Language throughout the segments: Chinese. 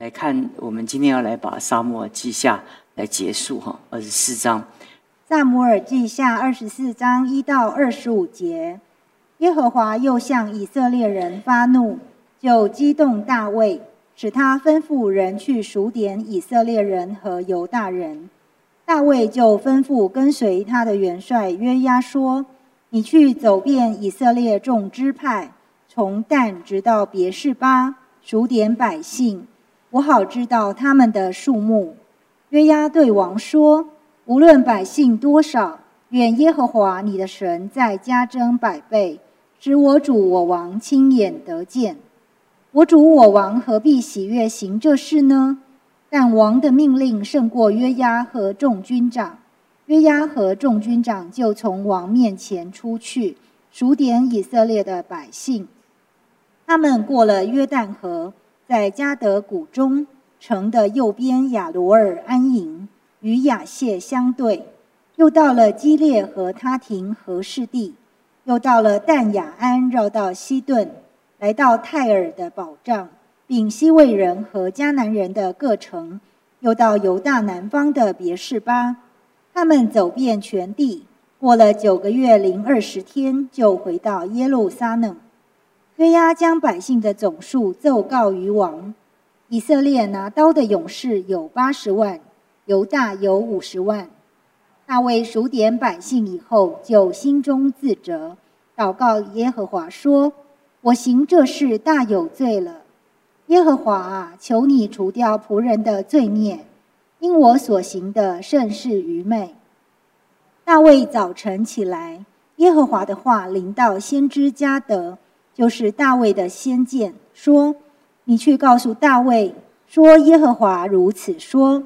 来看，我们今天要来把《沙漠记下》来结束哈，二十四章。萨摩尔记下二十四章一到二十五节，耶和华又向以色列人发怒，就激动大卫，使他吩咐人去数点以色列人和犹大人。大卫就吩咐跟随他的元帅约押说：“你去走遍以色列众支派，从但直到别是巴，数点百姓。”我好知道他们的数目。约押对王说：“无论百姓多少，愿耶和华你的神再加增百倍，使我主我王亲眼得见。我主我王何必喜悦行这事呢？”但王的命令胜过约押和众军长。约押和众军长就从王面前出去，数点以色列的百姓。他们过了约旦河。在加德谷中城的右边，亚罗尔安营，与亚谢相对；又到了基列和他廷和士地，又到了但雅安，绕到西顿，来到泰尔的保障，并西魏人和迦南人的各城，又到犹大南方的别是巴。他们走遍全地，过了九个月零二十天，就回到耶路撒冷。约押将百姓的总数奏告于王。以色列拿刀的勇士有八十万，犹大有五十万。大卫数点百姓以后，就心中自责，祷告耶和华说：“我行这事大有罪了。耶和华啊，求你除掉仆人的罪孽，因我所行的甚是愚昧。”大卫早晨起来，耶和华的话临到先知加德。就是大卫的先见说：“你去告诉大卫说，耶和华如此说：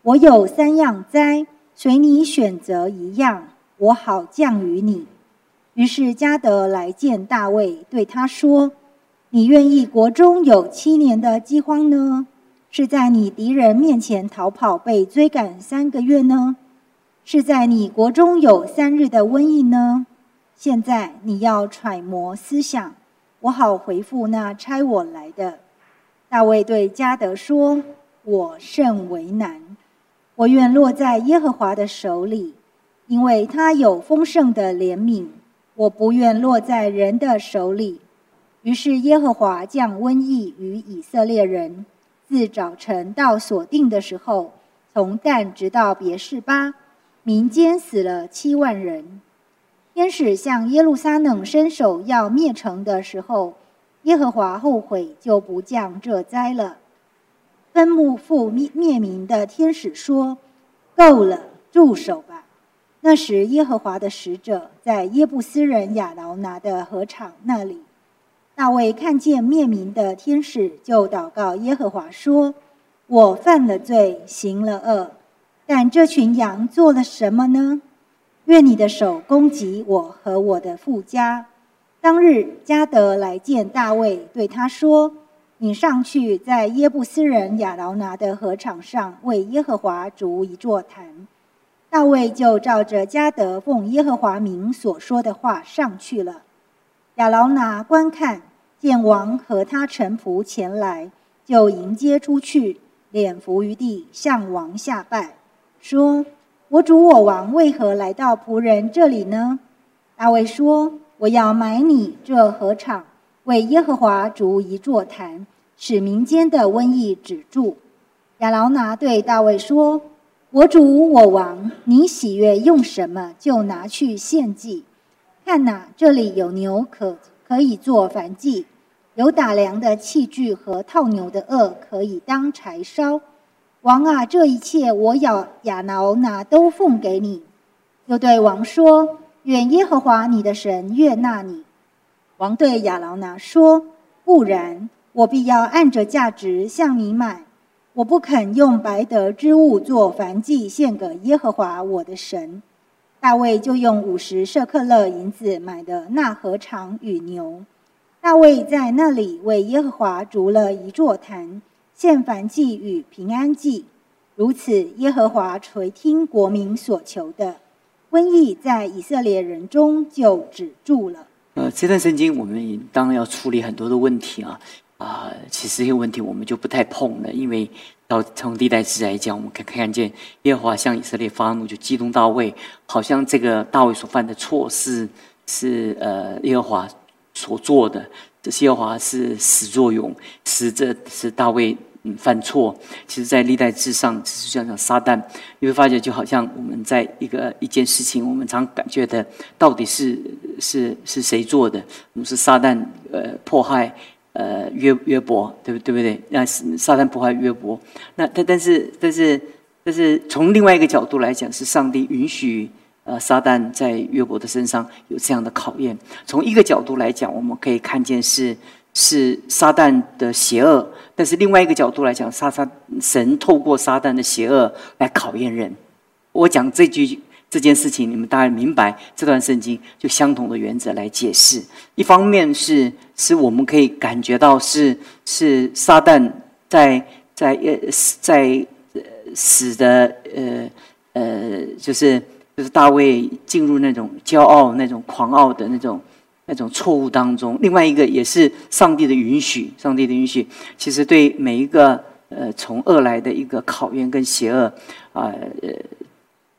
我有三样灾，随你选择一样，我好降于你。”于是加德来见大卫，对他说：“你愿意国中有七年的饥荒呢？是在你敌人面前逃跑被追赶三个月呢？是在你国中有三日的瘟疫呢？现在你要揣摩思想。”我好回复那差我来的。大卫对加德说：“我甚为难，我愿落在耶和华的手里，因为他有丰盛的怜悯。我不愿落在人的手里。”于是耶和华降瘟疫于以色列人，自早晨到所定的时候，从旦直到别是巴，民间死了七万人。天使向耶路撒冷伸手要灭城的时候，耶和华后悔，就不降这灾了。分木复灭灭民的天使说：“够了，住手吧。”那时，耶和华的使者在耶布斯人亚劳拿的禾场那里。大卫看见灭民的天使，就祷告耶和华说：“我犯了罪，行了恶，但这群羊做了什么呢？”愿你的手攻击我和我的富家。当日加德来见大卫，对他说：“你上去在耶布斯人亚劳拿的禾场上为耶和华筑一座坛。”大卫就照着加德奉耶和华名所说的话上去了。亚劳拿观看，见王和他臣仆前来，就迎接出去，脸伏于地，向王下拜，说。我主我王为何来到仆人这里呢？大卫说：“我要买你这禾场，为耶和华筑一座坛，使民间的瘟疫止住。”亚劳拿对大卫说：“我主我王，你喜悦用什么，就拿去献祭。看哪，这里有牛可可以做燔祭，有打粮的器具和套牛的轭可以当柴烧。”王啊，这一切我要亚劳拿都奉给你。又对王说：“愿耶和华你的神悦纳你。”王对亚劳拿说：“不然，我必要按着价值向你买。我不肯用白得之物做燔祭献给耶和华我的神。”大卫就用五十舍克勒银子买的那禾场与牛。大卫在那里为耶和华筑了一座坛。献燔祭与平安祭，如此耶和华垂听国民所求的，瘟疫在以色列人中就止住了。呃，这段圣经我们当然要处理很多的问题啊。啊，其实这个问题我们就不太碰了，因为到从历代志来讲，我们可以看见耶和华向以色列发怒，就激动大卫，好像这个大卫所犯的错是是呃耶和华所做的，这耶和华是始作俑，使这是大卫犯错。其实，在历代志上，只是讲讲撒旦，你会发觉就好像我们在一个一件事情，我们常感觉的到底是是是谁做的？我们是撒旦呃迫害。呃，约约伯，对不对不对？那撒旦迫害约伯，那但但是但是但是从另外一个角度来讲，是上帝允许呃撒旦在约伯的身上有这样的考验。从一个角度来讲，我们可以看见是是撒旦的邪恶，但是另外一个角度来讲，撒撒神透过撒旦的邪恶来考验人。我讲这句。这件事情，你们大概明白这段圣经就相同的原则来解释。一方面是是我们可以感觉到是是撒旦在在呃在使得呃呃就是就是大卫进入那种骄傲、那种狂傲的那种那种错误当中。另外一个也是上帝的允许，上帝的允许，其实对每一个呃从恶来的一个考验跟邪恶啊呃。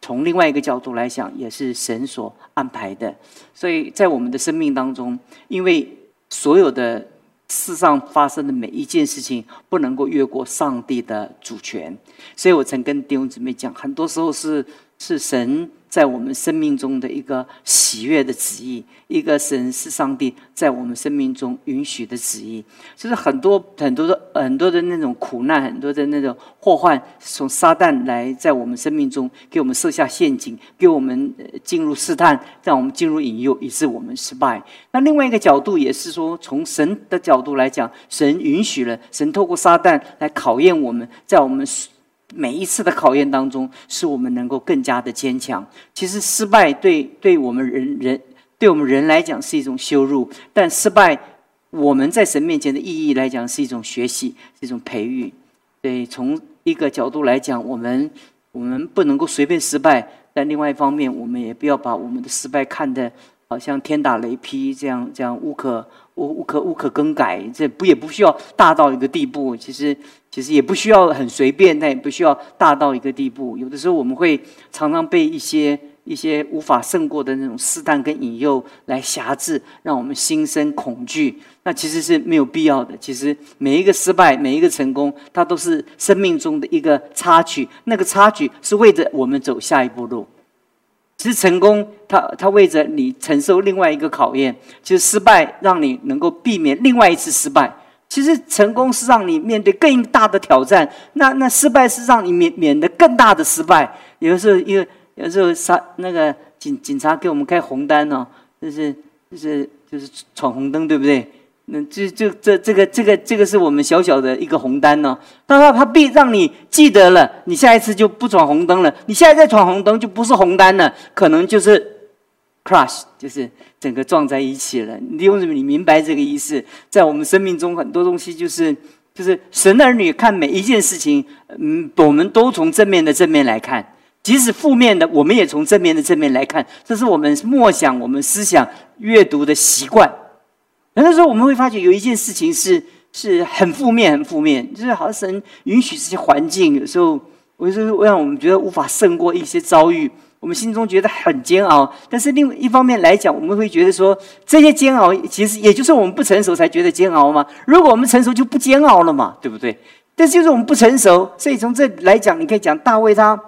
从另外一个角度来讲，也是神所安排的。所以在我们的生命当中，因为所有的世上发生的每一件事情，不能够越过上帝的主权。所以我曾跟弟兄姊妹讲，很多时候是是神。在我们生命中的一个喜悦的旨意，一个神是上帝在我们生命中允许的旨意，就是很多很多的很多的那种苦难，很多的那种祸患，从撒旦来在我们生命中给我们设下陷阱，给我们进入试探，让我们进入引诱，以致我们失败。那另外一个角度也是说，从神的角度来讲，神允许了，神透过撒旦来考验我们，在我们。每一次的考验当中，使我们能够更加的坚强。其实失败对对我们人人对我们人来讲是一种羞辱，但失败我们在神面前的意义来讲是一种学习，是一种培育。对，从一个角度来讲，我们我们不能够随便失败；但另外一方面，我们也不要把我们的失败看得好像天打雷劈这样这样无可。无无可无可更改，这不也不需要大到一个地步。其实其实也不需要很随便，但也不需要大到一个地步。有的时候我们会常常被一些一些无法胜过的那种试探跟引诱来辖制，让我们心生恐惧。那其实是没有必要的。其实每一个失败，每一个成功，它都是生命中的一个插曲。那个插曲是为着我们走下一步路。其实成功，它它为着你承受另外一个考验，其实失败，让你能够避免另外一次失败。其实成功是让你面对更大的挑战，那那失败是让你免免得更大的失败。有的时候，因为有时候，杀那个警警察给我们开红单哦，就是就是就是闯红灯，对不对？那这这这这个这个这个是我们小小的一个红单呢，但是他必让你记得了，你下一次就不闯红灯了。你现在再闯红灯就不是红单了，可能就是 crush，就是整个撞在一起了。你为什么你明白这个意思？在我们生命中很多东西就是就是神的儿女看每一件事情，嗯，我们都从正面的正面来看，即使负面的，我们也从正面的正面来看。这是我们默想、我们思想、阅读的习惯。很多时候我们会发觉有一件事情是是很负面、很负面，就是好像神允许这些环境，有时候有时候让我们觉得无法胜过一些遭遇，我们心中觉得很煎熬。但是另一方面来讲，我们会觉得说这些煎熬其实也就是我们不成熟才觉得煎熬嘛。如果我们成熟就不煎熬了嘛，对不对？但是就是我们不成熟，所以从这来讲，你可以讲大卫他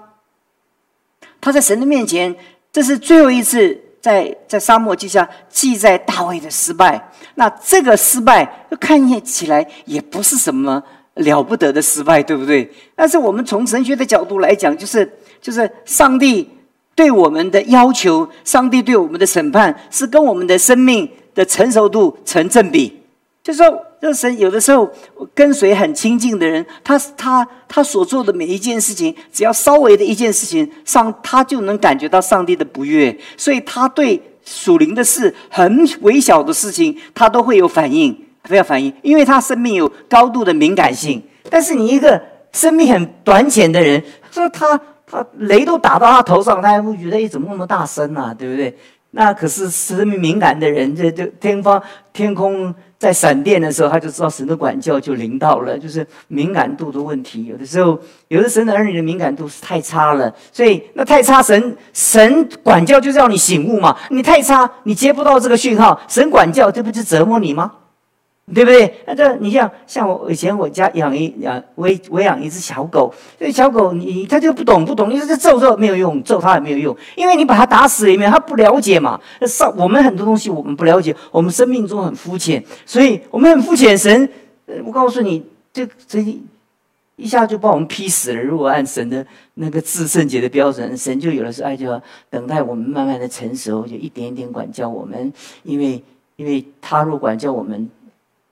他在神的面前，这是最后一次。在在沙漠之下记载大卫的失败，那这个失败看起来也不是什么了不得的失败，对不对？但是我们从神学的角度来讲，就是就是上帝对我们的要求，上帝对我们的审判是跟我们的生命的成熟度成正比，就说。这神有的时候跟随很亲近的人，他他他所做的每一件事情，只要稍微的一件事情，上他就能感觉到上帝的不悦，所以他对属灵的事很微小的事情，他都会有反应，会有反应，因为他生命有高度的敏感性。但是你一个生命很短浅的人，说他他雷都打到他头上，他还会觉得哎怎么那么大声啊，对不对？那可是生命敏感的人，这这天方天空。在闪电的时候，他就知道神的管教就临到了，就是敏感度的问题。有的时候，有的神的儿女的敏感度是太差了，所以那太差，神神管教就是要你醒悟嘛。你太差，你接不到这个讯号，神管教这不就折磨你吗？对不对？那这你像像我以前我家养一养喂喂养一只小狗，这小狗你它就不懂不懂，你说这揍揍没有用，揍它也没有用，因为你把它打死里面，它不了解嘛。那上我们很多东西我们不了解，我们生命中很肤浅，所以我们很肤浅。神，我告诉你，这这一下就把我们劈死了。如果按神的那个至圣洁的标准，神就有的时候爱就要等待我们慢慢的成熟，就一点一点管教我们，因为因为他若管教我们。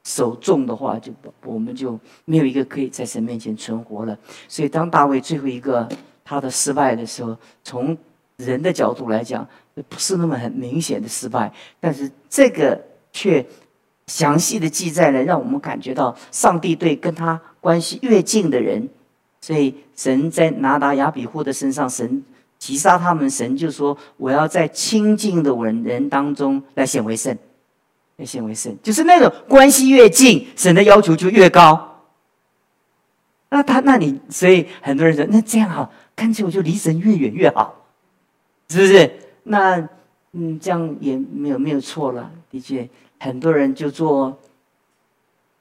手重的话，就我们就没有一个可以在神面前存活了。所以，当大卫最后一个他的失败的时候，从人的角度来讲，不是那么很明显的失败，但是这个却详细的记载了，让我们感觉到上帝对跟他关系越近的人，所以神在拿达亚比户的身上，神击杀他们，神就说：“我要在亲近的人人当中来显为圣。”越显为神，就是那种关系越近，神的要求就越高。那他，那你，所以很多人说，那这样好，干脆我就离神越远越好，是不是？那，嗯，这样也没有没有错了。的确，很多人就做，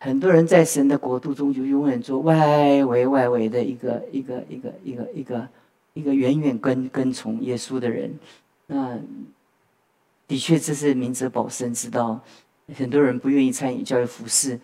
很多人在神的国度中就永远做外围外围的一个一个一个一个一个一个远远跟跟从耶稣的人。那的确，这是明哲保身之道。很多人不愿意参与教育服饰，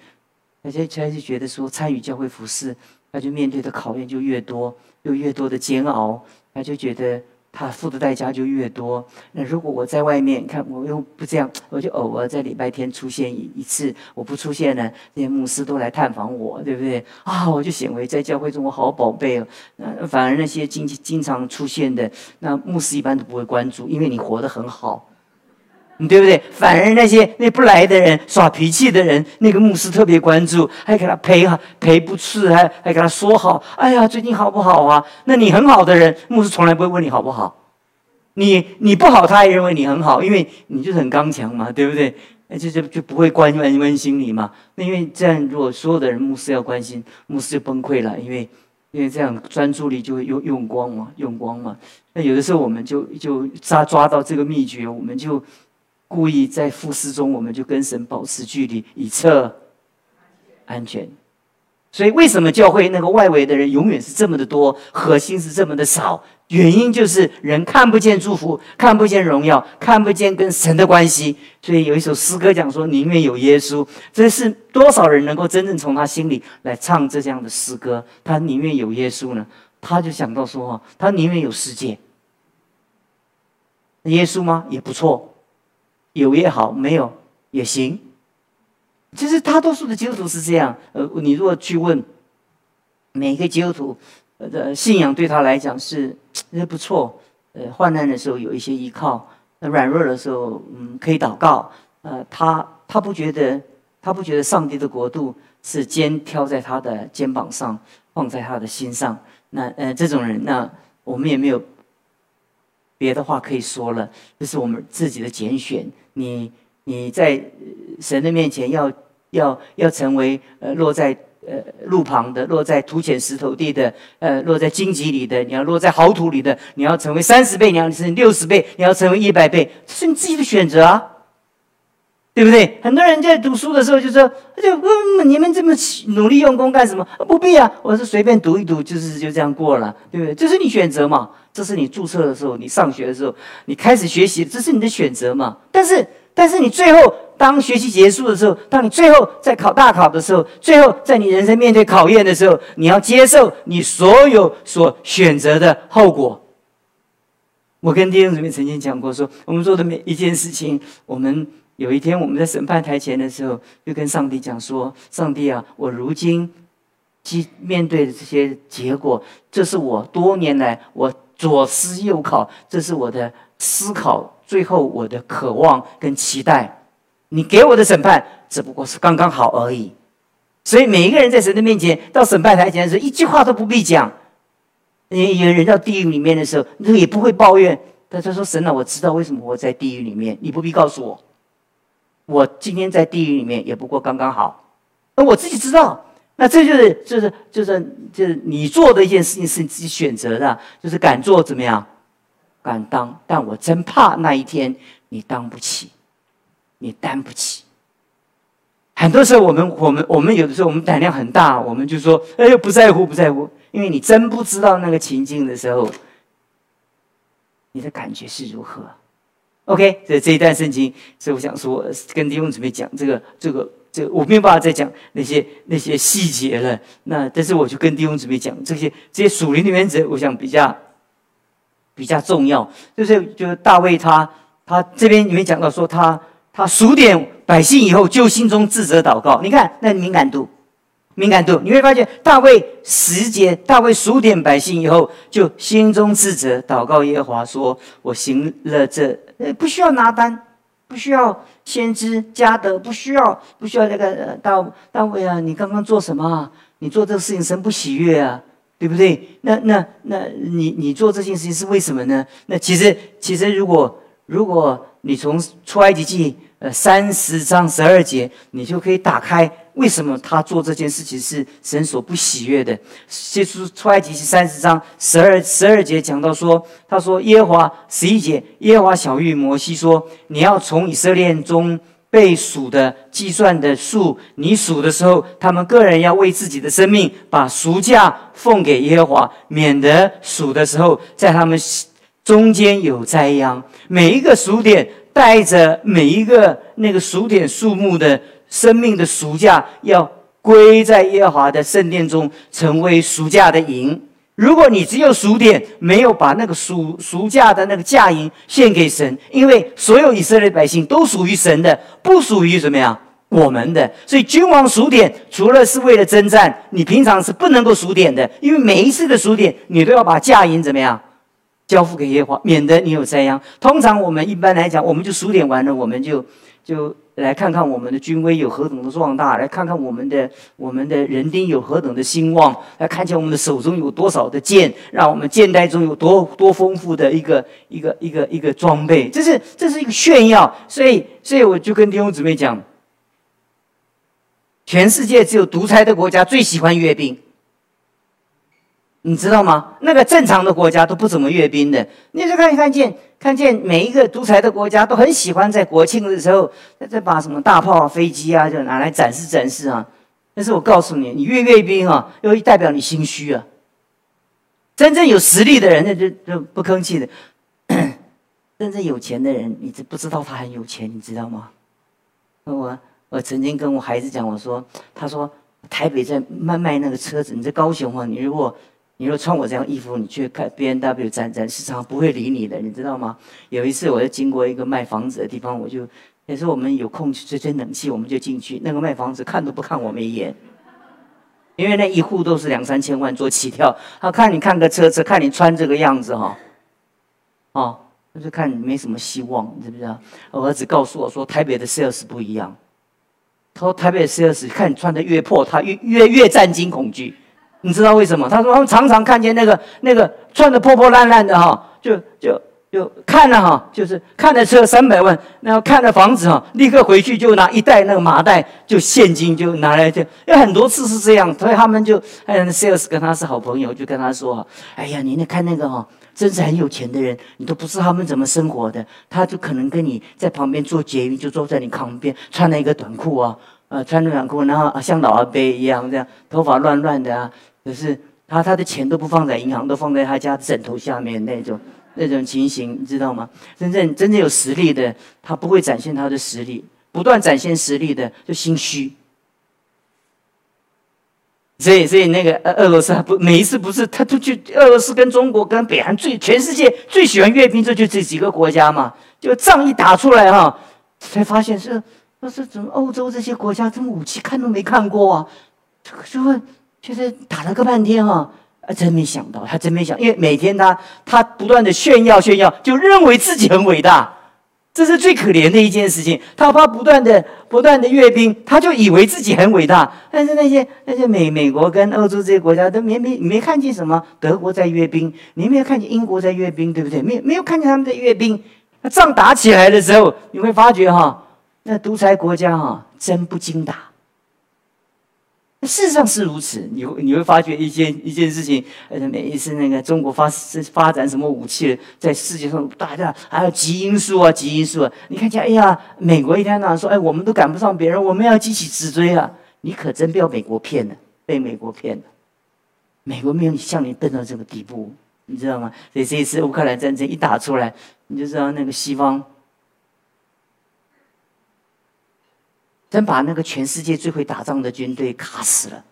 而且他就觉得说参与教会服饰，他就面对的考验就越多，又越多的煎熬，他就觉得他付的代价就越多。那如果我在外面看，我又不这样，我就偶尔在礼拜天出现一一次，我不出现呢，那些牧师都来探访我，对不对？啊，我就显为在教会中我好宝贝哦。那反而那些经经常出现的，那牧师一般都不会关注，因为你活得很好。你对不对？反而那些那不来的人、耍脾气的人，那个牧师特别关注，还给他陪哈陪不次，还还给他说好。哎呀，最近好不好啊？那你很好的人，牧师从来不会问你好不好。你你不好，他也认为你很好，因为你就是很刚强嘛，对不对？那就就就不会关关关心你嘛。那因为这样，如果所有的人牧师要关心，牧师就崩溃了，因为因为这样专注力就会用用光嘛，用光嘛。那有的时候我们就就抓抓到这个秘诀，我们就。故意在复试中，我们就跟神保持距离，以测安全。所以，为什么教会那个外围的人永远是这么的多，核心是这么的少？原因就是人看不见祝福，看不见荣耀，看不见跟神的关系。所以有一首诗歌讲说：“宁愿有耶稣。”这是多少人能够真正从他心里来唱这样的诗歌？他宁愿有耶稣呢？他就想到说：“哈，他宁愿有世界。耶稣吗？也不错。”有也好，没有也行。其实大多数的基督徒是这样。呃，你如果去问每一个基督徒，呃，信仰对他来讲是那不错。呃，患难的时候有一些依靠，软弱的时候，嗯，可以祷告。呃，他他不觉得，他不觉得上帝的国度是肩挑在他的肩膀上，放在他的心上。那呃，这种人，那我们也没有别的话可以说了。这是我们自己的拣选。你你在神的面前要要要成为呃落在呃路旁的，落在土浅石头地的，呃落在荆棘里的，你要落在好土里的，你要成为三十倍，你要成六十倍，你要成为一百倍，这是你自己的选择啊，对不对？很多人在读书的时候就说，就嗯你们这么努力用功干什么？不必啊，我是随便读一读，就是就这样过了，对不对？这是你选择嘛。这是你注册的时候，你上学的时候，你开始学习，这是你的选择嘛？但是，但是你最后当学习结束的时候，当你最后在考大考的时候，最后在你人生面对考验的时候，你要接受你所有所选择的后果。我跟弟兄姊妹曾经讲过，说我们做的每一件事情，我们有一天我们在审判台前的时候，就跟上帝讲说：上帝啊，我如今即面对的这些结果，这是我多年来我。左思右考，这是我的思考。最后，我的渴望跟期待，你给我的审判只不过是刚刚好而已。所以，每一个人在神的面前，到审判台前的时候，一句话都不必讲。你有人到地狱里面的时候，那也不会抱怨。他他说：“神啊，我知道为什么我在地狱里面，你不必告诉我。我今天在地狱里面也不过刚刚好。那我自己知道，那这就是就是就是就是你做的一件事情是你自己选择的，就是敢做怎么样，敢当。但我真怕那一天你当不起，你担不起。很多时候，我们我们我们有的时候，我们胆量很大，我们就说：“哎呦，不在乎，不在乎。”因为你真不知道那个情境的时候，你的感觉是如何。OK，这这一段圣经，所以我想说，跟弟兄姊妹讲这个这个这，我没有办法再讲那些那些细节了。那但是我就跟弟兄姊妹讲这些这些属灵的原则，我想比较比较重要。就是就是大卫他他这边里面讲到说他。他数点百姓以后，就心中自责祷告。你看那敏感度，敏感度，你会发现大卫十节，大卫数点百姓以后，就心中自责祷告耶和华说：“我行了这，呃，不需要拿单，不需要先知加德，不需要，不需要那个大大卫啊，你刚刚做什么？你做这个事情神不喜悦啊，对不对？那那那你你做这件事情是为什么呢？那其实其实如果如果你从出埃及记。呃，三十章十二节，你就可以打开。为什么他做这件事情是神所不喜悦的？接触出埃及记三十章十二十二节讲到说，他说耶和华十一节，耶和华小玉摩西说，你要从以色列中被数的计算的数，你数的时候，他们个人要为自己的生命把赎价奉给耶和华，免得数的时候在他们中间有灾殃。每一个数点。带着每一个那个数点数目的生命的赎价，要归在耶和华的圣殿中，成为赎价的银。如果你只有数点，没有把那个赎赎价的那个价银献给神，因为所有以色列百姓都属于神的，不属于什么呀？我们的。所以君王数点，除了是为了征战，你平常是不能够数点的，因为每一次的数点，你都要把价银怎么样？交付给耶和华，免得你有灾殃。通常我们一般来讲，我们就数点完了，我们就就来看看我们的军威有何等的壮大，来看看我们的我们的人丁有何等的兴旺，来看见我们的手中有多少的剑，让我们剑袋中有多多丰富的一个一个一个一个装备。这是这是一个炫耀。所以所以我就跟弟兄姊妹讲，全世界只有独裁的国家最喜欢阅兵。你知道吗？那个正常的国家都不怎么阅兵的。你就看看见，看见每一个独裁的国家都很喜欢在国庆的时候，再把什么大炮、啊飞机啊，就拿来展示展示啊。但是我告诉你，你阅阅兵啊，又代表你心虚啊。真正有实力的人，那就就不吭气的。真正有钱的人，你不知道他很有钱，你知道吗？我我曾经跟我孩子讲，我说，他说台北在卖卖那个车子，你在高雄啊，你如果。你若穿我这样衣服，你去看 B N W 展展市场不会理你的，你知道吗？有一次，我就经过一个卖房子的地方，我就也是我们有空去吹吹冷气，我们就进去。那个卖房子看都不看我们一眼，因为那一户都是两三千万做起跳。他看你看个车子，看你穿这个样子哈，哦，就是看你没什么希望，你知不知道？我儿子告诉我说，台北的 sales 不一样。他说台北的 sales 看你穿的越破，他越越越战惊恐惧。你知道为什么？他说他们常常看见那个那个穿的破破烂烂的哈，就就就看了哈，就是看了车三百万，然后看了房子哈，立刻回去就拿一袋那个麻袋就现金就拿来就，有很多次是这样，所以他们就哎，sales 跟他是好朋友，就跟他说，哎呀，你那看那个哈，真是很有钱的人，你都不知道他们怎么生活的，他就可能跟你在旁边做捷运，就坐在你旁边，穿了一个短裤啊，呃，穿着短裤，然后像老阿伯一样这样，头发乱乱的啊。可是他他的钱都不放在银行，都放在他家枕头下面那种那种情形，你知道吗？真正真正有实力的，他不会展现他的实力，不断展现实力的就心虚。所以所以那个俄俄罗斯不每一次不是他都去俄罗斯跟中国跟北韩最全世界最喜欢阅兵，这就这几个国家嘛。就仗一打出来哈，才发现是那是怎么欧洲这些国家这么武器看都没看过啊，就会。就是打了个半天哈，啊，真没想到，他真没想，因为每天他他不断的炫耀炫耀，就认为自己很伟大，这是最可怜的一件事情。他怕不断的不断的阅兵，他就以为自己很伟大。但是那些那些美美国跟欧洲这些国家都没没没看见什么，德国在阅兵，你没有看见英国在阅兵，对不对？没没有看见他们在阅兵。那仗打起来的时候，你会发觉哈，那独裁国家哈，真不经打。事实上是如此，你会你会发觉一件一件事情，呃，每一次那个中国发发展什么武器，在世界上大家还有基因素啊，基因素啊，你看见哎呀，美国一天到晚说，哎，我们都赶不上别人，我们要激起直追啊！你可真被美国骗了，被美国骗了，美国没有像你笨到这个地步，你知道吗？所以这一次乌克兰战争一打出来，你就知道那个西方。真把那个全世界最会打仗的军队卡死了，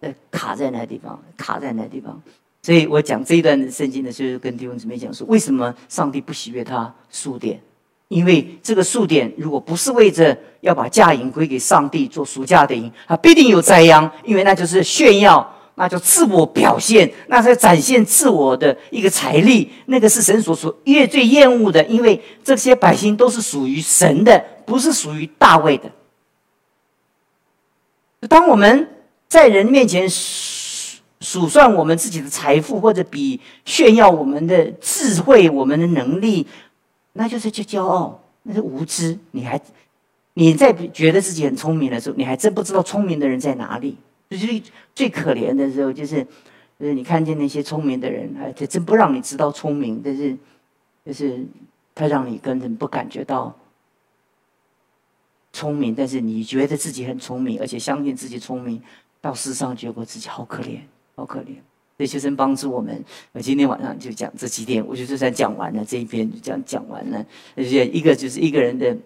呃，卡在那地方，卡在那地方。所以我讲这一段圣经的时候，跟弟兄姊妹讲说，为什么上帝不喜悦他数点？因为这个数点，如果不是为着要把价银归给上帝做赎价的银，他必定有灾殃，因为那就是炫耀，那就自我表现，那是展现自我的一个财力，那个是神所所越最厌恶的，因为这些百姓都是属于神的，不是属于大卫的。当我们在人面前数数算我们自己的财富，或者比炫耀我们的智慧、我们的能力，那就是叫骄傲，那是无知。你还你在觉得自己很聪明的时候，你还真不知道聪明的人在哪里。就是最可怜的时候，就是就是你看见那些聪明的人，还真不让你知道聪明，但是就是他让你根本不感觉到。聪明，但是你觉得自己很聪明，而且相信自己聪明，到世上结果自己好可怜，好可怜。所以求神帮助我们。我今天晚上就讲这几点，我就就算讲完了这一篇，就这样讲完了。而且一个就是一个人的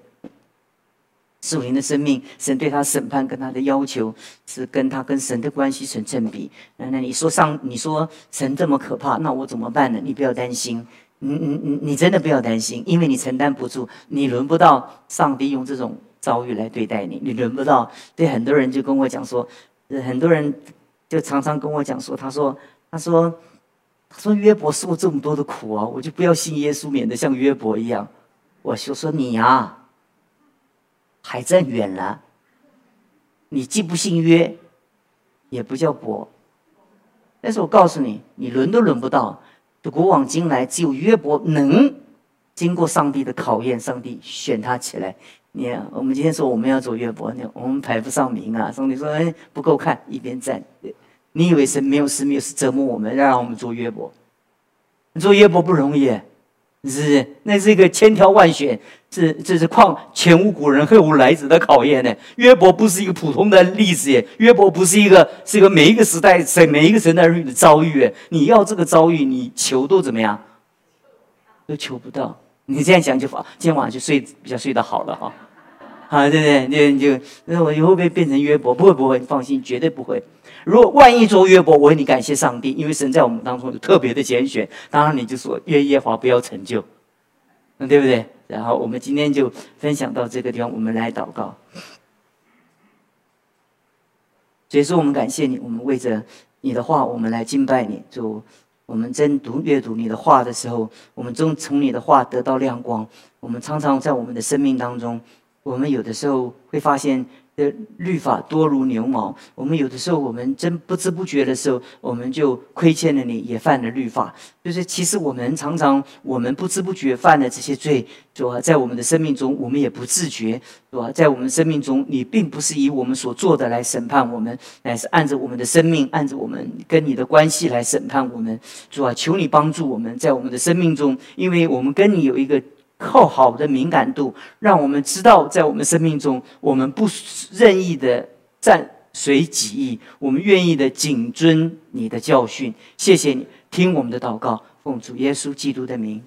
属灵的生命，神对他审判跟他的要求是跟他跟神的关系成正比。那那你说上你说神这么可怕，那我怎么办呢？你不要担心，你你你你真的不要担心，因为你承担不住，你轮不到上帝用这种。遭遇来对待你，你轮不到。对很多人就跟我讲说，很多人就常常跟我讲说，他说，他说，他说约伯受这么多的苦啊，我就不要信耶稣，免得像约伯一样。我就说你呀，还在远了。你既不信约，也不叫伯。但是我告诉你，你轮都轮不到。古往今来，只有约伯能经过上帝的考验，上帝选他起来。你，我们今天说我们要做约伯，你我们排不上名啊。兄弟说，哎，不够看，一边站。你以为神没有事没有事折磨我们，让我们做约伯？做约伯不容易，是？那是一个千挑万选，这这是况前无古人后无来者的考验呢。约伯不是一个普通的例子耶，约伯不是一个是一个每一个时代在每一个神的儿女的遭遇。你要这个遭遇，你求都怎么样？都求不到。你这样想就好，今天晚上就睡比较睡得好了哈，啊对不对？就就那我以后会变成约伯？不会不会，你放心，绝对不会。如果万一做约伯，我为你感谢上帝，因为神在我们当中有特别的拣选。当然你就说约耶华不要成就，那对不对？然后我们今天就分享到这个地方，我们来祷告。所以说我们感谢你，我们为着你的话，我们来敬拜你，就。我们真读阅读你的话的时候，我们从从你的话得到亮光。我们常常在我们的生命当中，我们有的时候会发现。的律法多如牛毛，我们有的时候，我们真不知不觉的时候，我们就亏欠了你，也犯了律法。就是其实我们常常，我们不知不觉犯了这些罪，是吧？在我们的生命中，我们也不自觉，是吧？在我们生命中，你并不是以我们所做的来审判我们，乃是按着我们的生命，按着我们跟你的关系来审判我们，主啊，求你帮助我们在我们的生命中，因为我们跟你有一个。靠好的敏感度，让我们知道，在我们生命中，我们不任意的占随己意，我们愿意的谨遵你的教训。谢谢你，听我们的祷告，奉主耶稣基督的名。